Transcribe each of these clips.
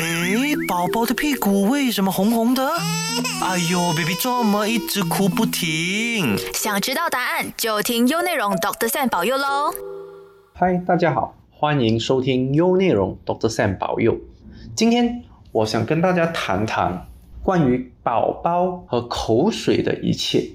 诶，宝宝的屁股为什么红红的？哎呦，baby 怎么一直哭不停？想知道答案就听优内容 Doctor Sam 保佑喽！嗨，大家好，欢迎收听优内容 Doctor Sam 保佑。今天我想跟大家谈谈关于宝宝和口水的一切。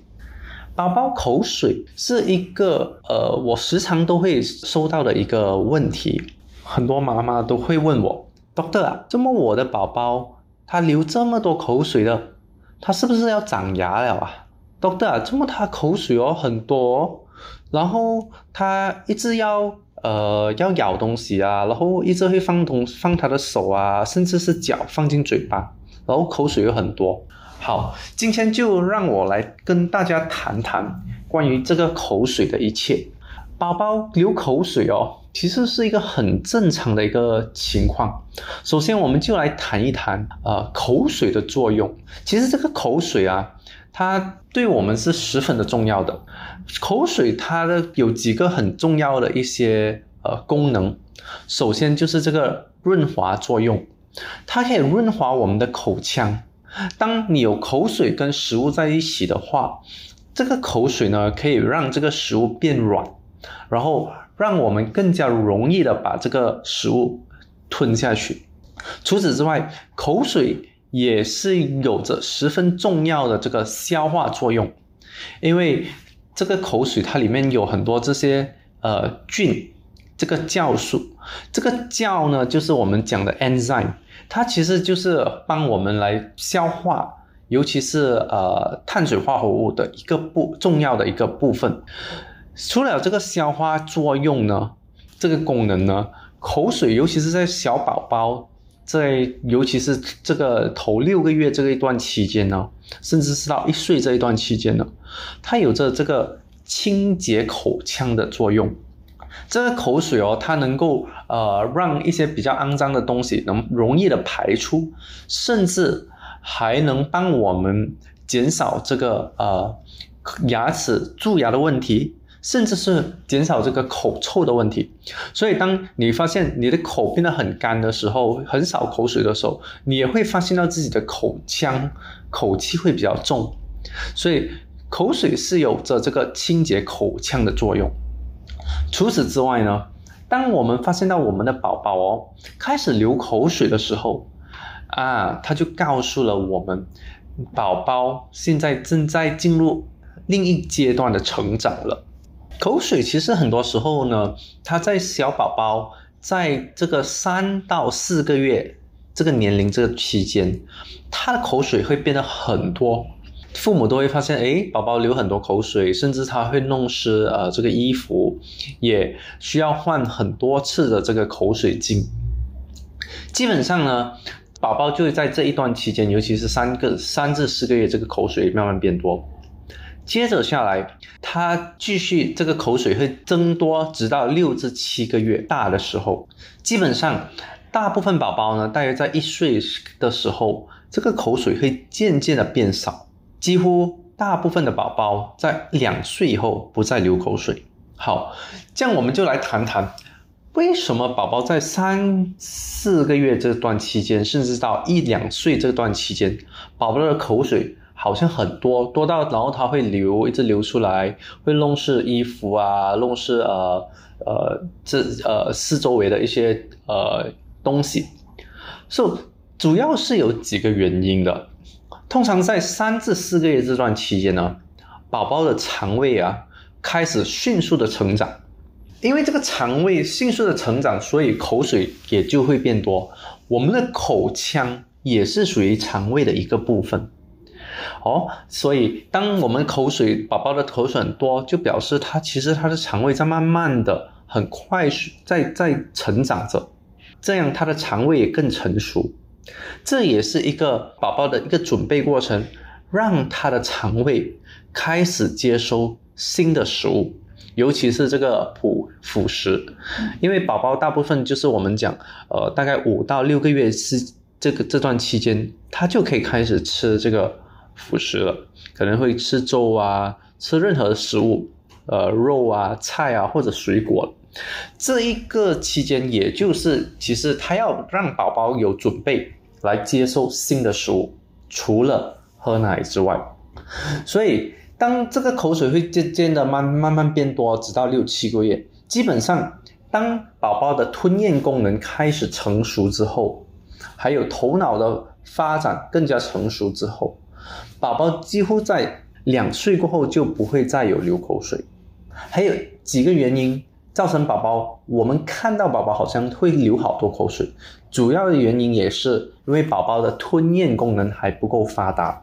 宝宝口水是一个呃，我时常都会收到的一个问题，很多妈妈都会问我，Doctor 啊，怎么我的宝宝他流这么多口水了，他是不是要长牙了啊？Doctor 啊，怎么他口水哦很多，然后他一直要呃要咬东西啊，然后一直会放东放他的手啊，甚至是脚放进嘴巴，然后口水又很多。好，今天就让我来跟大家谈谈关于这个口水的一切。宝宝流口水哦，其实是一个很正常的一个情况。首先，我们就来谈一谈呃口水的作用。其实这个口水啊，它对我们是十分的重要的。口水它的有几个很重要的一些呃功能。首先就是这个润滑作用，它可以润滑我们的口腔。当你有口水跟食物在一起的话，这个口水呢可以让这个食物变软，然后让我们更加容易的把这个食物吞下去。除此之外，口水也是有着十分重要的这个消化作用，因为这个口水它里面有很多这些呃菌，这个酵素，这个酵呢就是我们讲的 enzyme。它其实就是帮我们来消化，尤其是呃碳水化合物的一个部重要的一个部分。除了这个消化作用呢，这个功能呢，口水尤其是在小宝宝在尤其是这个头六个月这一段期间呢，甚至是到一岁这一段期间呢，它有着这个清洁口腔的作用。这个口水哦，它能够呃让一些比较肮脏的东西能容易的排出，甚至还能帮我们减少这个呃牙齿蛀牙的问题，甚至是减少这个口臭的问题。所以，当你发现你的口变得很干的时候，很少口水的时候，你也会发现到自己的口腔口气会比较重。所以，口水是有着这个清洁口腔的作用。除此之外呢，当我们发现到我们的宝宝哦开始流口水的时候，啊，他就告诉了我们，宝宝现在正在进入另一阶段的成长了。口水其实很多时候呢，他在小宝宝在这个三到四个月这个年龄这个期间，他的口水会变得很多。父母都会发现，哎，宝宝流很多口水，甚至他会弄湿呃这个衣服，也需要换很多次的这个口水巾。基本上呢，宝宝就会在这一段期间，尤其是三个三至四个月，这个口水慢慢变多。接着下来，他继续这个口水会增多，直到六至七个月大的时候，基本上大部分宝宝呢，大约在一岁的时候，这个口水会渐渐的变少。几乎大部分的宝宝在两岁以后不再流口水。好，这样我们就来谈谈，为什么宝宝在三四个月这段期间，甚至到一两岁这段期间，宝宝的口水好像很多，多到然后他会流，一直流出来，会弄湿衣服啊，弄湿呃呃这呃四周围的一些呃东西。所以主要是有几个原因的。通常在三至四个月这段期间呢，宝宝的肠胃啊开始迅速的成长，因为这个肠胃迅速的成长，所以口水也就会变多。我们的口腔也是属于肠胃的一个部分哦，所以当我们口水宝宝的口水很多，就表示他其实他的肠胃在慢慢的、很快速在在成长着，这样他的肠胃也更成熟。这也是一个宝宝的一个准备过程，让他的肠胃开始接收新的食物，尤其是这个辅辅食，因为宝宝大部分就是我们讲，呃，大概五到六个月是这个这段期间，他就可以开始吃这个辅食了，可能会吃粥啊，吃任何食物，呃，肉啊、菜啊或者水果。这一个期间，也就是其实他要让宝宝有准备来接受新的食物，除了喝奶之外，所以当这个口水会渐渐的慢慢慢变多，直到六七个月，基本上当宝宝的吞咽功能开始成熟之后，还有头脑的发展更加成熟之后，宝宝几乎在两岁过后就不会再有流口水。还有几个原因造成宝宝，我们看到宝宝好像会流好多口水，主要的原因也是因为宝宝的吞咽功能还不够发达，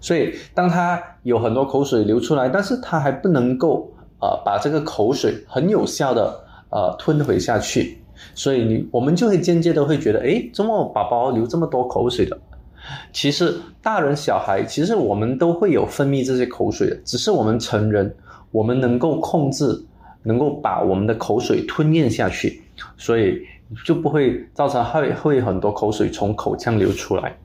所以当他有很多口水流出来，但是他还不能够呃把这个口水很有效的呃吞回下去，所以你我们就会间接的会觉得，诶，怎么宝宝流这么多口水的？其实大人小孩其实我们都会有分泌这些口水的，只是我们成人。我们能够控制，能够把我们的口水吞咽下去，所以就不会造成会会很多口水从口腔流出来。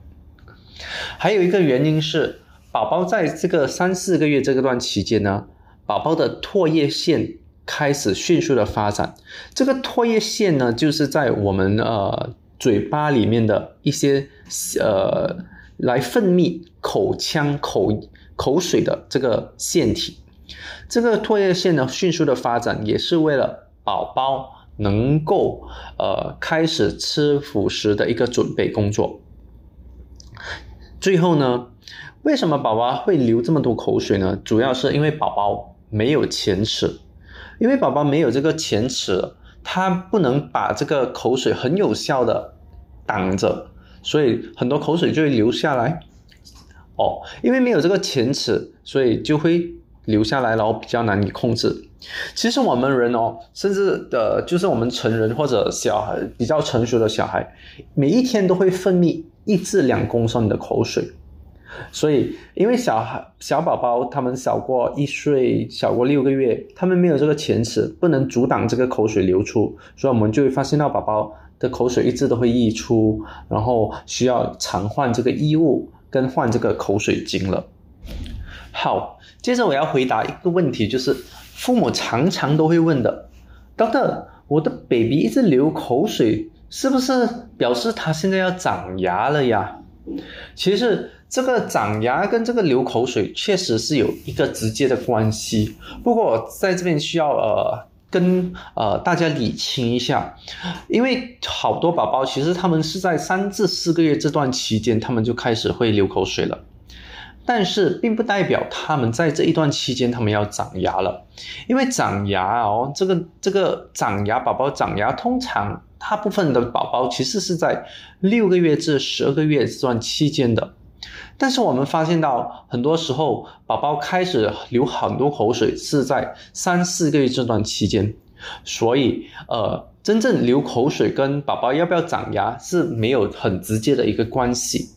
还有一个原因是，宝宝在这个三四个月这个段期间呢，宝宝的唾液腺开始迅速的发展。这个唾液腺呢，就是在我们呃嘴巴里面的一些呃来分泌口腔口口水的这个腺体。这个唾液腺呢，迅速的发展也是为了宝宝能够呃开始吃辅食的一个准备工作。最后呢，为什么宝宝会流这么多口水呢？主要是因为宝宝没有前齿，因为宝宝没有这个前齿，他不能把这个口水很有效的挡着，所以很多口水就会流下来。哦，因为没有这个前齿，所以就会。留下来，然后比较难以控制。其实我们人哦，甚至的，就是我们成人或者小孩比较成熟的小孩，每一天都会分泌一至两公升的口水。所以，因为小孩小宝宝他们小过一岁，小过六个月，他们没有这个前齿，不能阻挡这个口水流出，所以我们就会发现到宝宝的口水一直都会溢出，然后需要常换这个衣物跟换这个口水巾了。好，接着我要回答一个问题，就是父母常常都会问的，Doctor，我的 baby 一直流口水，是不是表示他现在要长牙了呀？其实这个长牙跟这个流口水确实是有一个直接的关系，不过我在这边需要呃跟呃大家理清一下，因为好多宝宝其实他们是在三至四个月这段期间，他们就开始会流口水了。但是并不代表他们在这一段期间他们要长牙了，因为长牙哦，这个这个长牙宝宝长牙，通常大部分的宝宝其实是在六个月至十二个月这段期间的。但是我们发现到很多时候宝宝开始流很多口水是在三四个月这段期间，所以呃，真正流口水跟宝宝要不要长牙是没有很直接的一个关系。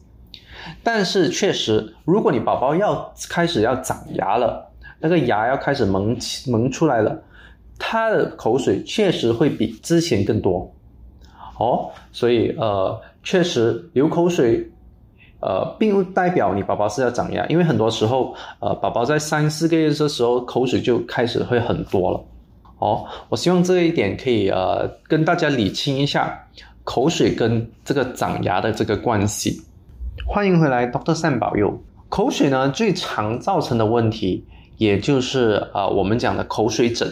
但是确实，如果你宝宝要开始要长牙了，那个牙要开始萌萌出来了，他的口水确实会比之前更多哦。所以呃，确实流口水，呃，并不代表你宝宝是要长牙，因为很多时候，呃，宝宝在三四个月的时候，口水就开始会很多了。哦，我希望这一点可以呃跟大家理清一下口水跟这个长牙的这个关系。欢迎回来，Doctor Sam 保佑。口水呢，最常造成的问题，也就是啊，我们讲的口水疹。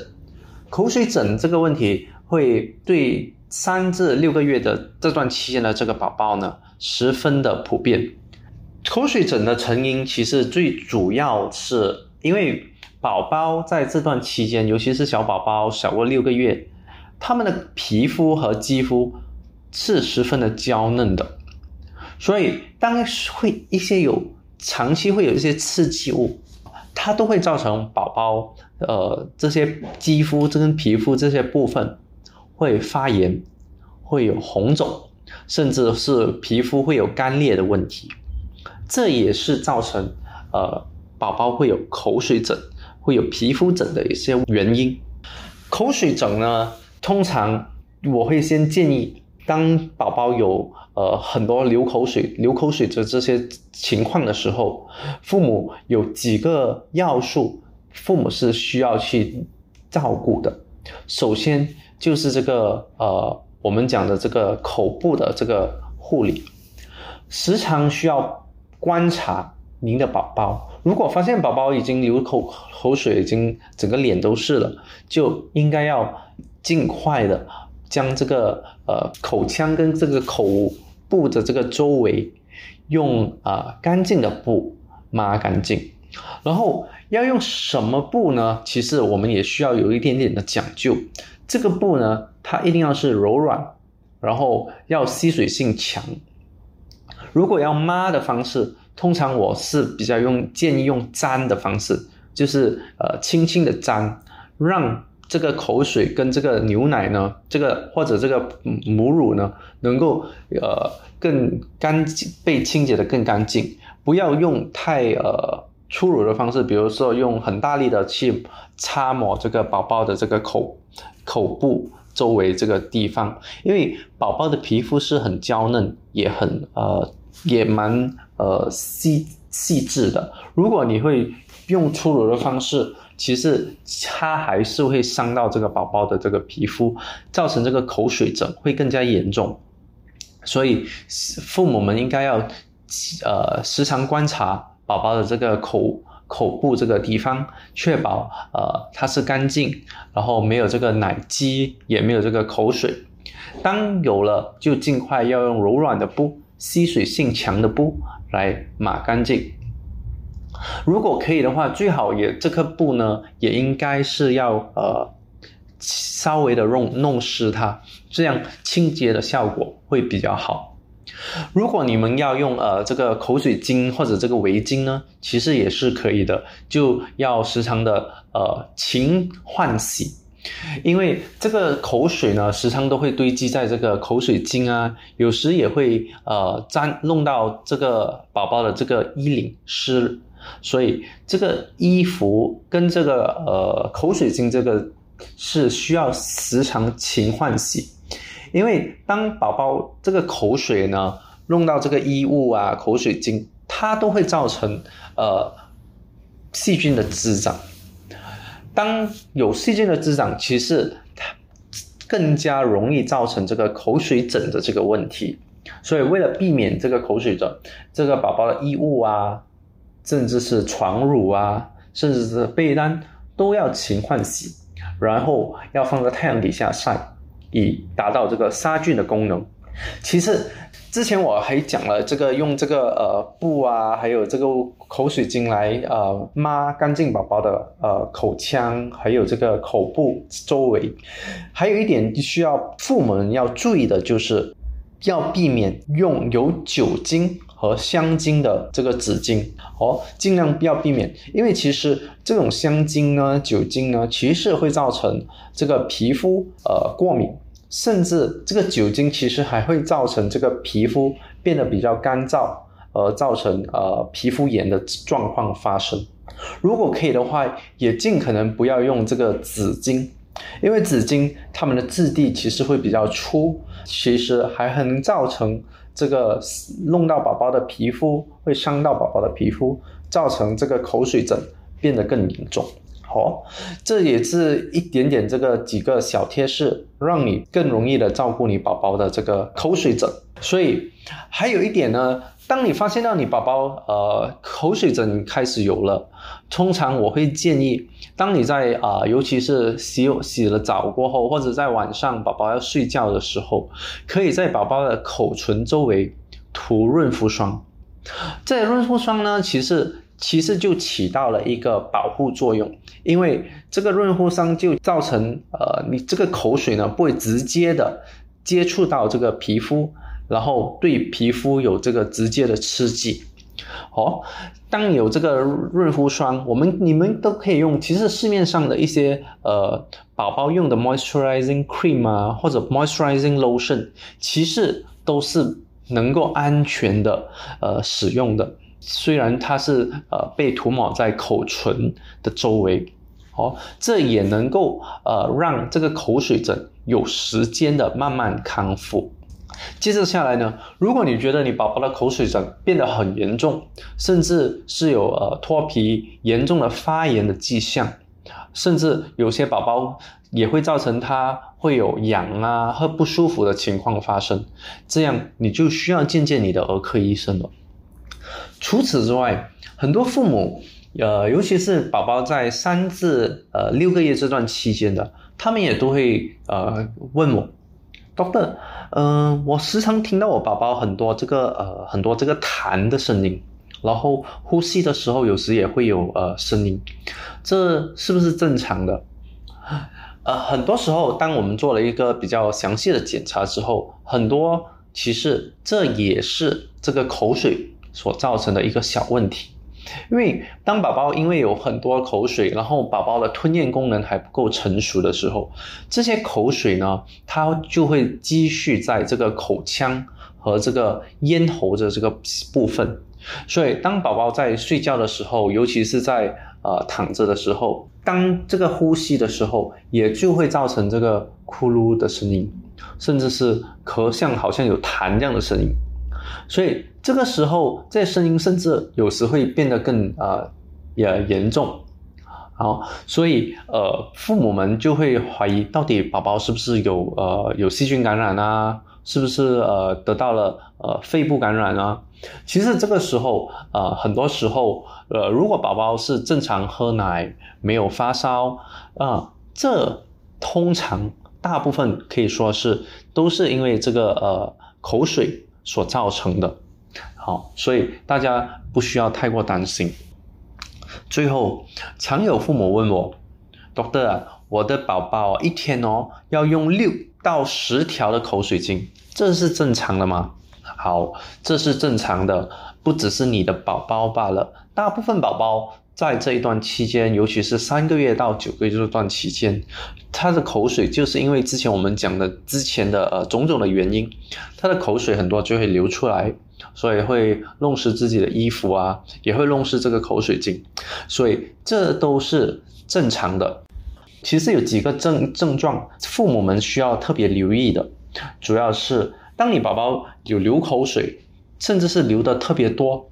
口水疹这个问题，会对三至六个月的这段期间的这个宝宝呢，十分的普遍。口水疹的成因，其实最主要是因为宝宝在这段期间，尤其是小宝宝小过六个月，他们的皮肤和肌肤是十分的娇嫩的。所以，当会一些有长期会有一些刺激物，它都会造成宝宝呃这些肌肤这跟皮肤这些部分会发炎，会有红肿，甚至是皮肤会有干裂的问题。这也是造成呃宝宝会有口水疹、会有皮肤疹的一些原因。口水疹呢，通常我会先建议，当宝宝有呃，很多流口水、流口水的这些情况的时候，父母有几个要素，父母是需要去照顾的。首先就是这个呃，我们讲的这个口部的这个护理，时常需要观察您的宝宝。如果发现宝宝已经流口口水，已经整个脸都是了，就应该要尽快的将这个呃口腔跟这个口部的这个周围用啊干净的布抹干净。然后要用什么布呢？其实我们也需要有一点点的讲究。这个布呢，它一定要是柔软，然后要吸水性强。如果要抹的方式，通常我是比较用建议用沾的方式，就是呃轻轻的沾，让这个口水跟这个牛奶呢，这个或者这个母乳呢，能够呃更干净被清洁的更干净。不要用太呃粗鲁的方式，比如说用很大力的去擦抹这个宝宝的这个口口部周围这个地方，因为宝宝的皮肤是很娇嫩，也很呃。也蛮呃细细致的。如果你会用粗鲁的方式，其实它还是会伤到这个宝宝的这个皮肤，造成这个口水疹会更加严重。所以父母们应该要呃时常观察宝宝的这个口口部这个地方，确保呃它是干净，然后没有这个奶积，也没有这个口水。当有了，就尽快要用柔软的布。吸水性强的布来抹干净。如果可以的话，最好也这颗布呢，也应该是要呃稍微的弄弄湿它，这样清洁的效果会比较好。如果你们要用呃这个口水巾或者这个围巾呢，其实也是可以的，就要时常的呃勤换洗。因为这个口水呢，时常都会堆积在这个口水巾啊，有时也会呃沾弄到这个宝宝的这个衣领湿，所以这个衣服跟这个呃口水巾这个是需要时常勤换洗，因为当宝宝这个口水呢弄到这个衣物啊口水巾，它都会造成呃细菌的滋长。当有细菌的滋长，其实它更加容易造成这个口水疹的这个问题。所以为了避免这个口水疹，这个宝宝的衣物啊，甚至是床褥啊，甚至是被单，都要勤换洗，然后要放在太阳底下晒，以达到这个杀菌的功能。其次。之前我还讲了这个用这个呃布啊，还有这个口水巾来呃抹干净宝宝的呃口腔，还有这个口部周围。还有一点需要父母们要注意的就是，要避免用有酒精和香精的这个纸巾哦，尽量不要避免，因为其实这种香精呢、酒精呢，其实会造成这个皮肤呃过敏。甚至这个酒精其实还会造成这个皮肤变得比较干燥，而造成呃皮肤炎的状况发生。如果可以的话，也尽可能不要用这个纸巾，因为纸巾它们的质地其实会比较粗，其实还很能造成这个弄到宝宝的皮肤，会伤到宝宝的皮肤，造成这个口水疹变得更严重。哦，这也是一点点这个几个小贴士，让你更容易的照顾你宝宝的这个口水疹。所以还有一点呢，当你发现到你宝宝呃口水疹开始有了，通常我会建议，当你在啊，尤其是洗洗了澡过后，或者在晚上宝宝要睡觉的时候，可以在宝宝的口唇周围涂润肤霜。这润肤霜呢，其实。其实就起到了一个保护作用，因为这个润肤霜就造成呃，你这个口水呢不会直接的接触到这个皮肤，然后对皮肤有这个直接的刺激。哦，当有这个润肤霜，我们你们都可以用，其实市面上的一些呃宝宝用的 moisturizing cream 啊，或者 moisturizing lotion，其实都是能够安全的呃使用的。虽然它是呃被涂抹在口唇的周围，哦，这也能够呃让这个口水疹有时间的慢慢康复。接着下来呢，如果你觉得你宝宝的口水疹变得很严重，甚至是有呃脱皮严重的发炎的迹象，甚至有些宝宝也会造成他会有痒啊和不舒服的情况发生，这样你就需要见见你的儿科医生了。除此之外，很多父母，呃，尤其是宝宝在三至呃六个月这段期间的，他们也都会呃问我，Doctor，嗯，我时常听到我宝宝很多这个呃很多这个痰的声音，然后呼吸的时候有时也会有呃声音，这是不是正常的？呃，很多时候当我们做了一个比较详细的检查之后，很多其实这也是这个口水所造成的一个小问题。因为当宝宝因为有很多口水，然后宝宝的吞咽功能还不够成熟的时候，这些口水呢，它就会积蓄在这个口腔和这个咽喉的这个部分。所以当宝宝在睡觉的时候，尤其是在呃躺着的时候，当这个呼吸的时候，也就会造成这个咕噜的声音，甚至是咳像好像有痰这样的声音。所以这个时候，这声音甚至有时会变得更呃也严重，好，所以呃父母们就会怀疑到底宝宝是不是有呃有细菌感染啊，是不是呃得到了呃肺部感染啊？其实这个时候呃很多时候呃如果宝宝是正常喝奶，没有发烧啊，这通常大部分可以说是都是因为这个呃口水。所造成的，好，所以大家不需要太过担心。最后，常有父母问我，Doctor，我的宝宝一天哦要用六到十条的口水巾，这是正常的吗？好，这是正常的，不只是你的宝宝罢了，大部分宝宝。在这一段期间，尤其是三个月到九个月这段期间，他的口水就是因为之前我们讲的之前的呃种种的原因，他的口水很多就会流出来，所以会弄湿自己的衣服啊，也会弄湿这个口水巾，所以这都是正常的。其实有几个症症状，父母们需要特别留意的，主要是当你宝宝有流口水，甚至是流的特别多。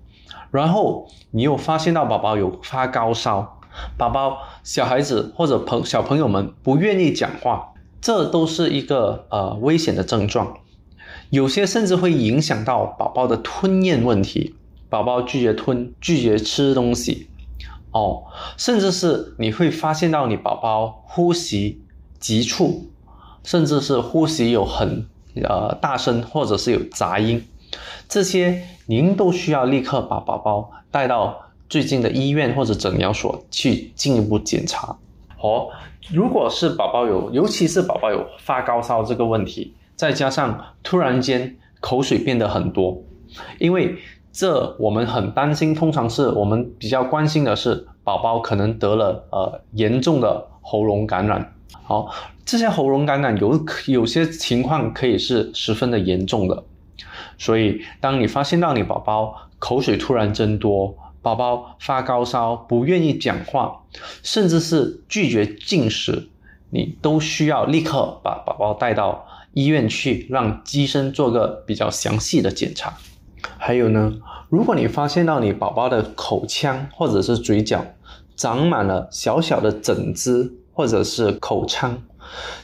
然后你又发现到宝宝有发高烧，宝宝小孩子或者朋小朋友们不愿意讲话，这都是一个呃危险的症状，有些甚至会影响到宝宝的吞咽问题，宝宝拒绝吞、拒绝吃东西，哦，甚至是你会发现到你宝宝呼吸急促，甚至是呼吸有很呃大声或者是有杂音。这些您都需要立刻把宝宝带到最近的医院或者诊疗所去进一步检查。哦，如果是宝宝有，尤其是宝宝有发高烧这个问题，再加上突然间口水变得很多，因为这我们很担心，通常是我们比较关心的是宝宝可能得了呃严重的喉咙感染。好，这些喉咙感染有有些情况可以是十分的严重的。所以，当你发现到你宝宝口水突然增多，宝宝发高烧，不愿意讲话，甚至是拒绝进食，你都需要立刻把宝宝带到医院去，让医生做个比较详细的检查。还有呢，如果你发现到你宝宝的口腔或者是嘴角长满了小小的疹子或者是口疮，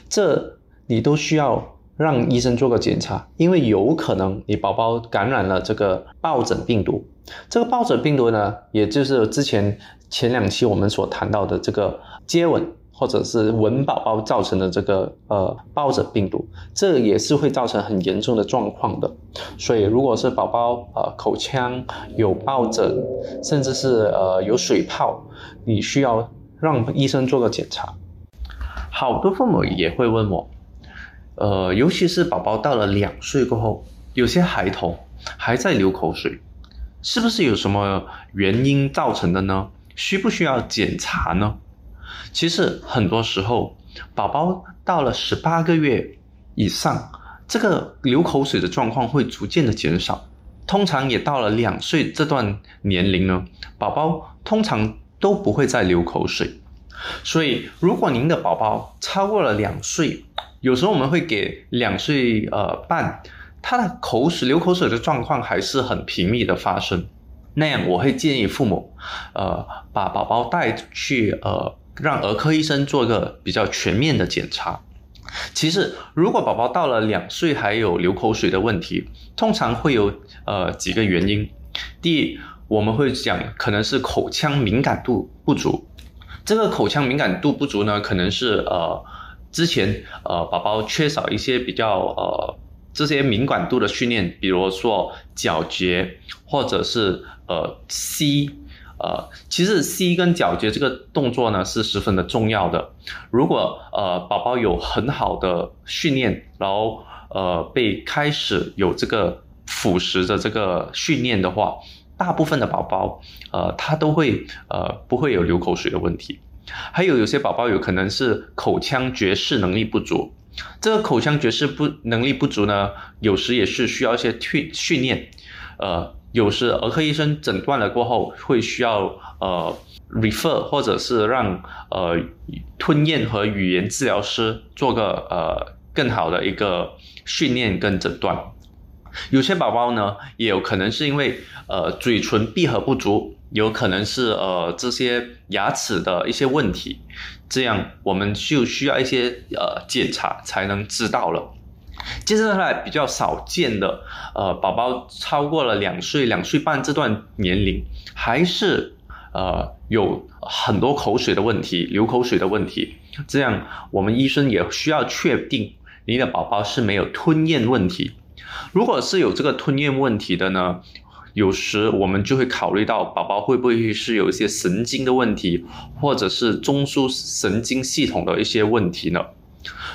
这你都需要。让医生做个检查，因为有可能你宝宝感染了这个疱疹病毒。这个疱疹病毒呢，也就是之前前两期我们所谈到的这个接吻或者是吻宝宝造成的这个呃疱疹病毒，这也是会造成很严重的状况的。所以，如果是宝宝呃口腔有疱疹，甚至是呃有水泡，你需要让医生做个检查。好多父母也会问我。呃，尤其是宝宝到了两岁过后，有些孩童还在流口水，是不是有什么原因造成的呢？需不需要检查呢？其实很多时候，宝宝到了十八个月以上，这个流口水的状况会逐渐的减少。通常也到了两岁这段年龄呢，宝宝通常都不会再流口水。所以，如果您的宝宝超过了两岁，有时候我们会给两岁呃半，他的口水流口水的状况还是很频密的发生，那样我会建议父母，呃把宝宝带去呃让儿科医生做个比较全面的检查。其实，如果宝宝到了两岁还有流口水的问题，通常会有呃几个原因。第一，我们会讲可能是口腔敏感度不足。这个口腔敏感度不足呢，可能是呃之前呃宝宝缺少一些比较呃这些敏感度的训练，比如说咀嚼或者是呃吸。呃，其实吸跟咀嚼这个动作呢是十分的重要的。如果呃宝宝有很好的训练，然后呃被开始有这个辅食的这个训练的话，大部分的宝宝呃他都会呃不会有流口水的问题。还有有些宝宝有可能是口腔觉视能力不足，这个口腔觉视不能力不足呢，有时也是需要一些训训练，呃。有时儿科医生诊断了过后，会需要呃 refer 或者是让呃吞咽和语言治疗师做个呃更好的一个训练跟诊断。有些宝宝呢，也有可能是因为呃嘴唇闭合不足，有可能是呃这些牙齿的一些问题，这样我们就需要一些呃检查才能知道了。接下来比较少见的，呃，宝宝超过了两岁、两岁半这段年龄，还是呃有很多口水的问题、流口水的问题，这样我们医生也需要确定你的宝宝是没有吞咽问题。如果是有这个吞咽问题的呢，有时我们就会考虑到宝宝会不会是有一些神经的问题，或者是中枢神经系统的一些问题呢？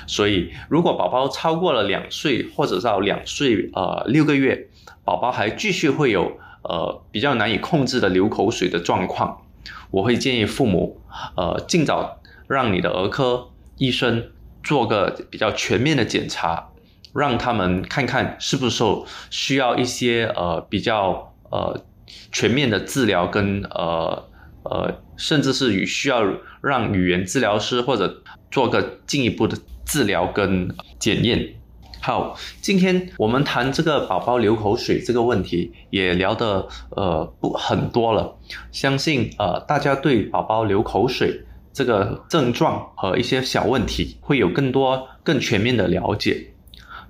所以，如果宝宝超过了两岁，或者到两岁呃六个月，宝宝还继续会有呃比较难以控制的流口水的状况，我会建议父母呃尽早让你的儿科医生做个比较全面的检查，让他们看看是不是需要一些呃比较呃全面的治疗跟呃呃甚至是与需要让语言治疗师或者做个进一步的。治疗跟检验，好，今天我们谈这个宝宝流口水这个问题，也聊得呃不很多了。相信呃大家对宝宝流口水这个症状和一些小问题会有更多更全面的了解。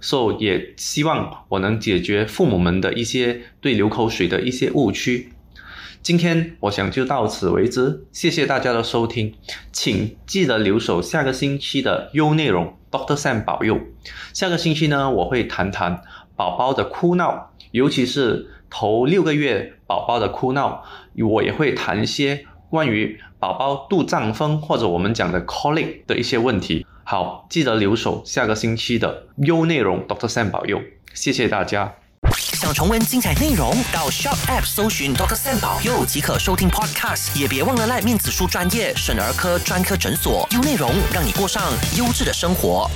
所以也希望我能解决父母们的一些对流口水的一些误区。今天我想就到此为止，谢谢大家的收听，请记得留守下个星期的优内容，Doctor Sam 保佑。下个星期呢，我会谈谈宝宝的哭闹，尤其是头六个月宝宝的哭闹，我也会谈一些关于宝宝肚胀风或者我们讲的 colic 的一些问题。好，记得留守下个星期的优内容，Doctor Sam 保佑，谢谢大家。想重温精彩内容，到 Shop App 搜寻 Doctor Sam 保佑即可收听 Podcast。也别忘了赖面子书专业省儿科专科诊所，优内容让你过上优质的生活。